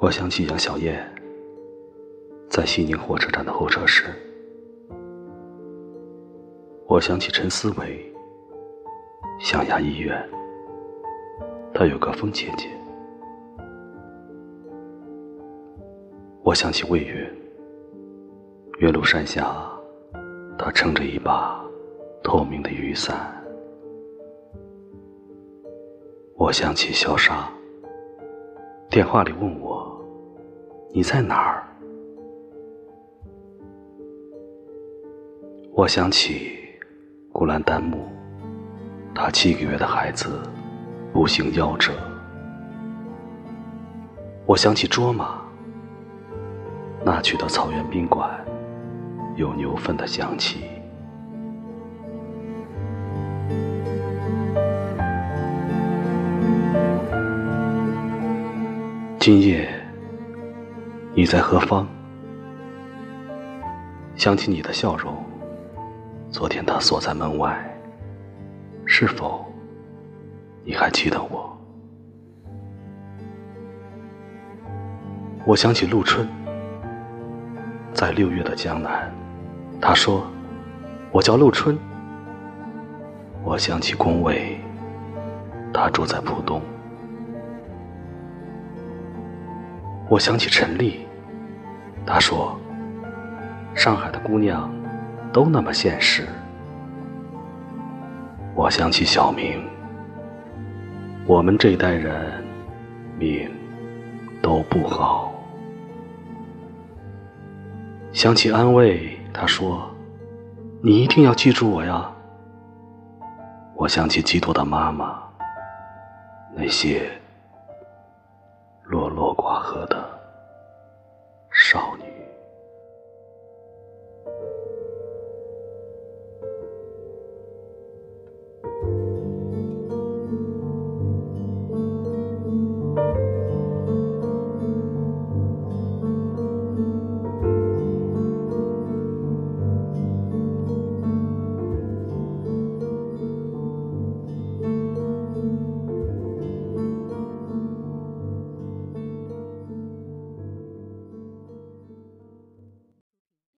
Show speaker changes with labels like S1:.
S1: 我想起杨小燕在西宁火车站的候车室，我想起陈思维象牙医院，他有个疯姐姐。我想起魏云，岳麓山下，他撑着一把透明的雨伞。我想起萧沙，电话里问我你在哪儿。我想起古兰丹木，他七个月的孩子步行夭折。我想起卓玛，那曲的草原宾馆有牛粪的香气。今夜你在何方？想起你的笑容，昨天他锁在门外，是否你还记得我？我想起陆春，在六月的江南，他说我叫陆春。我想起龚伟，他住在浦东。我想起陈丽，她说：“上海的姑娘都那么现实。”我想起小明，我们这代人命都不好。想起安慰，他说：“你一定要记住我呀。”我想起基多的妈妈，那些。落落寡合的。